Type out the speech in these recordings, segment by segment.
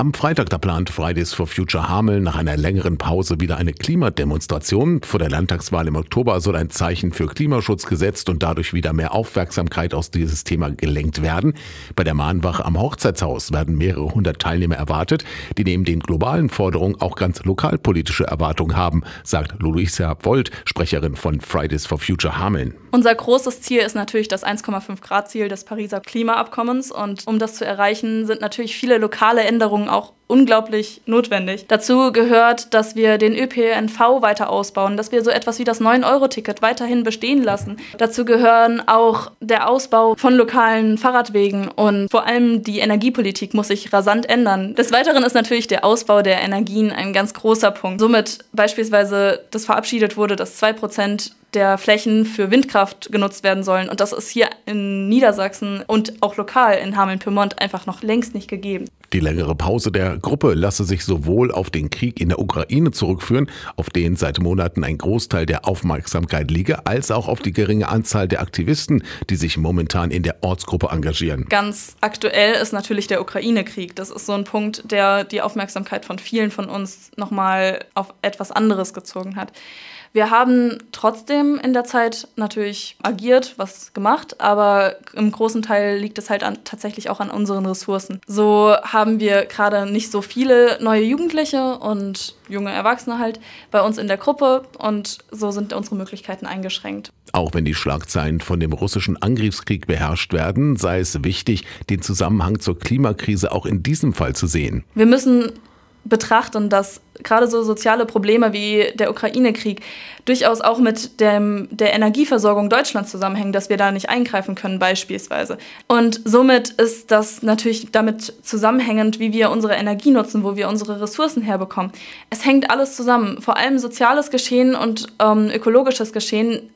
Am Freitag da plant Fridays for Future Hameln nach einer längeren Pause wieder eine Klimademonstration. Vor der Landtagswahl im Oktober soll ein Zeichen für Klimaschutz gesetzt und dadurch wieder mehr Aufmerksamkeit aus dieses Thema gelenkt werden. Bei der Mahnwache am Hochzeitshaus werden mehrere hundert Teilnehmer erwartet, die neben den globalen Forderungen auch ganz lokalpolitische Erwartungen haben, sagt Luisa Volt, Sprecherin von Fridays for Future Hameln. Unser großes Ziel ist natürlich das 1,5 Grad Ziel des Pariser Klimaabkommens und um das zu erreichen, sind natürlich viele lokale Änderungen auch unglaublich notwendig. Dazu gehört, dass wir den ÖPNV weiter ausbauen, dass wir so etwas wie das 9-Euro-Ticket weiterhin bestehen lassen. Dazu gehören auch der Ausbau von lokalen Fahrradwegen und vor allem die Energiepolitik muss sich rasant ändern. Des Weiteren ist natürlich der Ausbau der Energien ein ganz großer Punkt. Somit beispielsweise das verabschiedet wurde, dass 2 Prozent der Flächen für Windkraft genutzt werden sollen. Und das ist hier in Niedersachsen und auch lokal in Hameln-Pyrmont einfach noch längst nicht gegeben. Die längere Pause der Gruppe lasse sich sowohl auf den Krieg in der Ukraine zurückführen, auf den seit Monaten ein Großteil der Aufmerksamkeit liege, als auch auf die geringe Anzahl der Aktivisten, die sich momentan in der Ortsgruppe engagieren. Ganz aktuell ist natürlich der Ukraine-Krieg. Das ist so ein Punkt, der die Aufmerksamkeit von vielen von uns nochmal auf etwas anderes gezogen hat. Wir haben trotzdem in der Zeit natürlich agiert, was gemacht, aber im großen Teil liegt es halt an, tatsächlich auch an unseren Ressourcen. So haben wir gerade nicht so viele neue Jugendliche und junge Erwachsene halt bei uns in der Gruppe und so sind unsere Möglichkeiten eingeschränkt. Auch wenn die Schlagzeilen von dem russischen Angriffskrieg beherrscht werden, sei es wichtig, den Zusammenhang zur Klimakrise auch in diesem Fall zu sehen. Wir müssen betrachten, dass gerade so soziale Probleme wie der Ukraine-Krieg durchaus auch mit dem, der Energieversorgung Deutschlands zusammenhängen, dass wir da nicht eingreifen können beispielsweise. Und somit ist das natürlich damit zusammenhängend, wie wir unsere Energie nutzen, wo wir unsere Ressourcen herbekommen. Es hängt alles zusammen. Vor allem soziales Geschehen und ähm, ökologisches Geschehen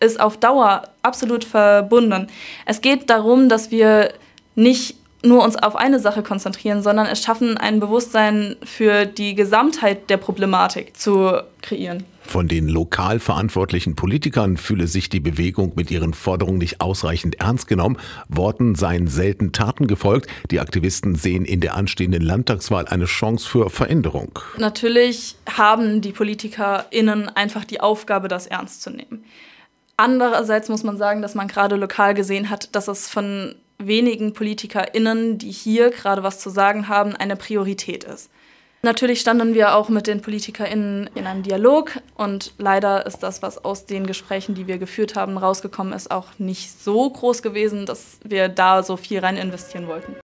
ist auf Dauer absolut verbunden. Es geht darum, dass wir nicht nur uns auf eine Sache konzentrieren, sondern es schaffen, ein Bewusstsein für die Gesamtheit der Problematik zu kreieren. Von den lokal verantwortlichen Politikern fühle sich die Bewegung mit ihren Forderungen nicht ausreichend ernst genommen. Worten seien selten Taten gefolgt. Die Aktivisten sehen in der anstehenden Landtagswahl eine Chance für Veränderung. Natürlich haben die PolitikerInnen einfach die Aufgabe, das ernst zu nehmen. Andererseits muss man sagen, dass man gerade lokal gesehen hat, dass es von wenigen PolitikerInnen, die hier gerade was zu sagen haben, eine Priorität ist. Natürlich standen wir auch mit den PolitikerInnen in einem Dialog und leider ist das, was aus den Gesprächen, die wir geführt haben, rausgekommen ist, auch nicht so groß gewesen, dass wir da so viel rein investieren wollten.